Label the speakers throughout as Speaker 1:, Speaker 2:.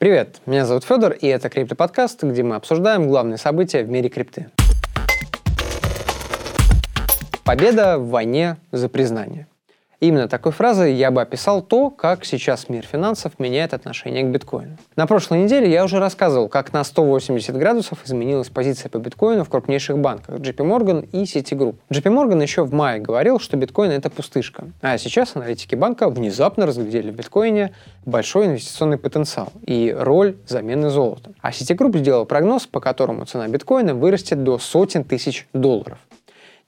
Speaker 1: Привет, меня зовут Федор, и это Крипто-подкаст, где мы обсуждаем главные события в мире крипты. Победа в войне за признание. Именно такой фразой я бы описал то, как сейчас мир финансов меняет отношение к биткоину. На прошлой неделе я уже рассказывал, как на 180 градусов изменилась позиция по биткоину в крупнейших банках JP Morgan и Citigroup. JP Morgan еще в мае говорил, что биткоин это пустышка, а сейчас аналитики банка внезапно разглядели в биткоине большой инвестиционный потенциал и роль замены золота. А Citigroup сделал прогноз, по которому цена биткоина вырастет до сотен тысяч долларов.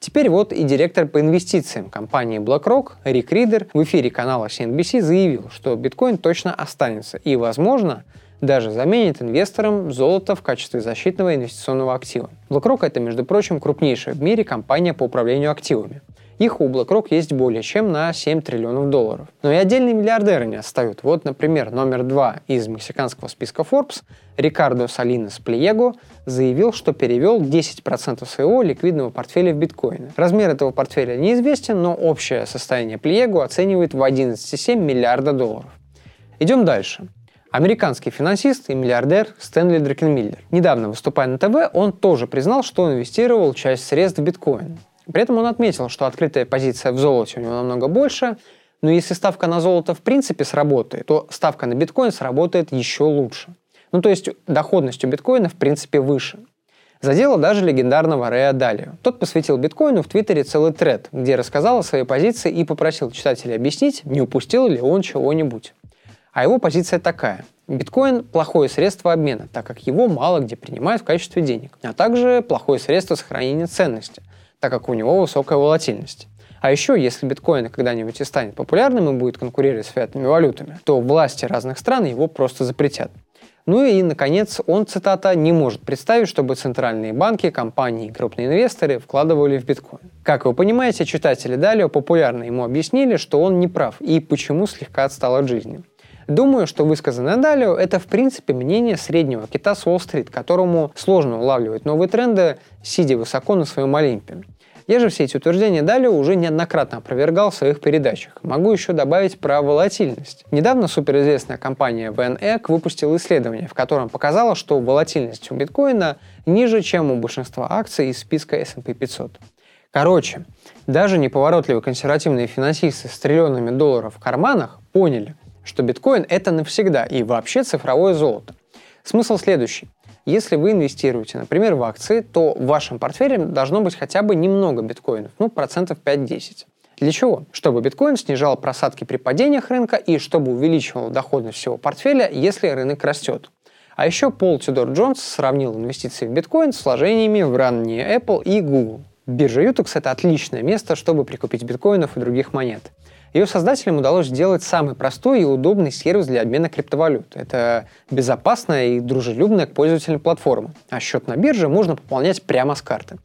Speaker 1: Теперь вот и директор по инвестициям компании BlackRock Рик Ридер в эфире канала CNBC заявил, что биткоин точно останется и, возможно, даже заменит инвесторам золото в качестве защитного инвестиционного актива. BlackRock это, между прочим, крупнейшая в мире компания по управлению активами. Их у BlackRock есть более чем на 7 триллионов долларов. Но и отдельные миллиардеры не отстают. Вот, например, номер два из мексиканского списка Forbes, Рикардо Салинес Плиего, заявил, что перевел 10% своего ликвидного портфеля в биткоины. Размер этого портфеля неизвестен, но общее состояние Плиего оценивает в 11,7 миллиарда долларов. Идем дальше. Американский финансист и миллиардер Стэнли Дракенмиллер. Недавно выступая на ТВ, он тоже признал, что инвестировал часть средств в биткоин. При этом он отметил, что открытая позиция в золоте у него намного больше, но если ставка на золото в принципе сработает, то ставка на биткоин сработает еще лучше. Ну то есть доходность у биткоина в принципе выше. Задело даже легендарного Рэя Далио. Тот посвятил биткоину в Твиттере целый тред, где рассказал о своей позиции и попросил читателей объяснить, не упустил ли он чего-нибудь. А его позиция такая. Биткоин – плохое средство обмена, так как его мало где принимают в качестве денег, а также плохое средство сохранения ценности, так как у него высокая волатильность. А еще, если биткоин когда-нибудь и станет популярным и будет конкурировать с фиатными валютами, то власти разных стран его просто запретят. Ну и, наконец, он, цитата, «не может представить, чтобы центральные банки, компании и крупные инвесторы вкладывали в биткоин». Как вы понимаете, читатели Далио популярно ему объяснили, что он не прав и почему слегка отстал от жизни. Думаю, что высказанное Далио – это, в принципе, мнение среднего кита с Уолл-стрит, которому сложно улавливать новые тренды, сидя высоко на своем Олимпе. Я же все эти утверждения далее уже неоднократно опровергал в своих передачах. Могу еще добавить про волатильность. Недавно суперизвестная компания VanEck выпустила исследование, в котором показала, что волатильность у биткоина ниже, чем у большинства акций из списка S&P 500. Короче, даже неповоротливые консервативные финансисты с триллионами долларов в карманах поняли, что биткоин это навсегда и вообще цифровое золото. Смысл следующий. Если вы инвестируете, например, в акции, то в вашем портфеле должно быть хотя бы немного биткоинов, ну, процентов 5-10. Для чего? Чтобы биткоин снижал просадки при падениях рынка и чтобы увеличивал доходность всего портфеля, если рынок растет. А еще Пол Тюдор Джонс сравнил инвестиции в биткоин с вложениями в ранние Apple и Google. Биржа Utux — это отличное место, чтобы прикупить биткоинов и других монет. Ее создателям удалось сделать самый простой и удобный сервис для обмена криптовалют. Это безопасная и дружелюбная к пользователям платформа. А счет на бирже можно пополнять прямо с карты.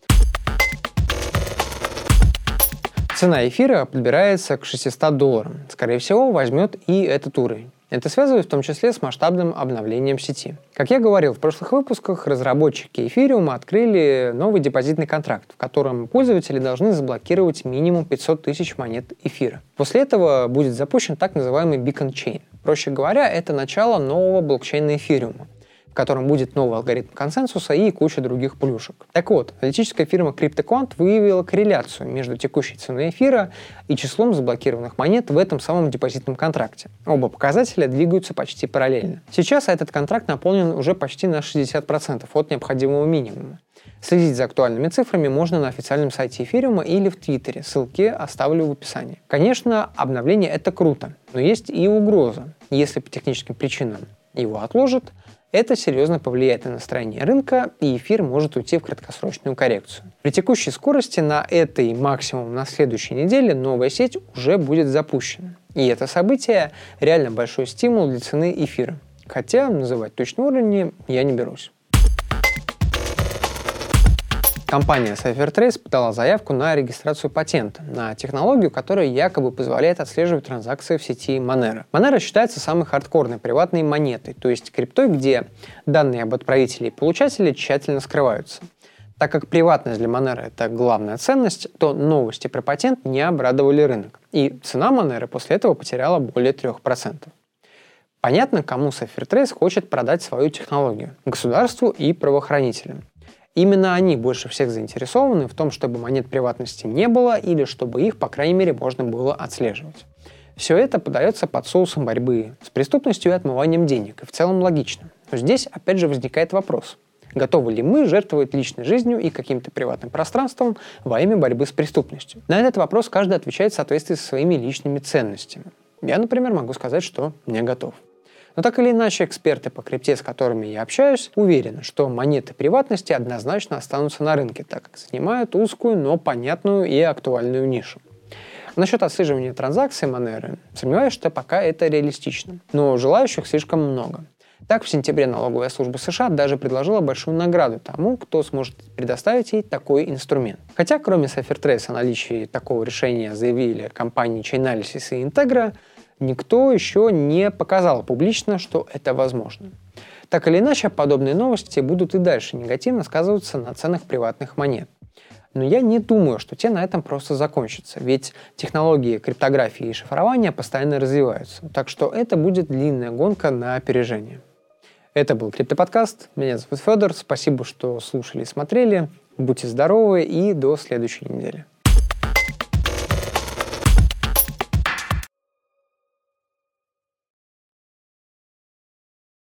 Speaker 1: Цена эфира подбирается к 600 долларам. Скорее всего, возьмет и этот уровень. Это связывает в том числе с масштабным обновлением сети. Как я говорил в прошлых выпусках, разработчики эфириума открыли новый депозитный контракт, в котором пользователи должны заблокировать минимум 500 тысяч монет эфира. После этого будет запущен так называемый Beacon Chain. Проще говоря, это начало нового блокчейна эфириума котором будет новый алгоритм консенсуса и куча других плюшек. Так вот, аналитическая фирма CryptoQuant выявила корреляцию между текущей ценой эфира и числом заблокированных монет в этом самом депозитном контракте. Оба показателя двигаются почти параллельно. Сейчас этот контракт наполнен уже почти на 60% от необходимого минимума. Следить за актуальными цифрами можно на официальном сайте эфириума или в Твиттере. Ссылки оставлю в описании. Конечно, обновление это круто, но есть и угроза. Если по техническим причинам его отложат, это серьезно повлияет на настроение рынка, и эфир может уйти в краткосрочную коррекцию. При текущей скорости на этой максимум на следующей неделе новая сеть уже будет запущена. И это событие реально большой стимул для цены эфира. Хотя называть точные уровни я не берусь. Компания CipherTrace подала заявку на регистрацию патента на технологию, которая якобы позволяет отслеживать транзакции в сети Monero. Monero считается самой хардкорной приватной монетой, то есть криптой, где данные об отправителе и получателе тщательно скрываются. Так как приватность для Monero — это главная ценность, то новости про патент не обрадовали рынок. И цена Monero после этого потеряла более 3%. Понятно, кому Safer хочет продать свою технологию – государству и правоохранителям. Именно они больше всех заинтересованы в том, чтобы монет приватности не было или чтобы их, по крайней мере, можно было отслеживать. Все это подается под соусом борьбы с преступностью и отмыванием денег, и в целом логично. Но здесь опять же возникает вопрос. Готовы ли мы жертвовать личной жизнью и каким-то приватным пространством во имя борьбы с преступностью? На этот вопрос каждый отвечает в соответствии со своими личными ценностями. Я, например, могу сказать, что не готов. Но так или иначе, эксперты по крипте, с которыми я общаюсь, уверены, что монеты приватности однозначно останутся на рынке, так как занимают узкую, но понятную и актуальную нишу. Насчет отслеживания транзакций Monero, сомневаюсь, что пока это реалистично. Но желающих слишком много. Так, в сентябре налоговая служба США даже предложила большую награду тому, кто сможет предоставить ей такой инструмент. Хотя, кроме Cyphertrace о наличии такого решения заявили компании Chainalysis и Integra, никто еще не показал публично, что это возможно. Так или иначе, подобные новости будут и дальше негативно сказываться на ценах приватных монет. Но я не думаю, что те на этом просто закончатся, ведь технологии криптографии и шифрования постоянно развиваются. Так что это будет длинная гонка на опережение. Это был Криптоподкаст. Меня зовут Федор. Спасибо, что слушали и смотрели. Будьте здоровы и до следующей недели.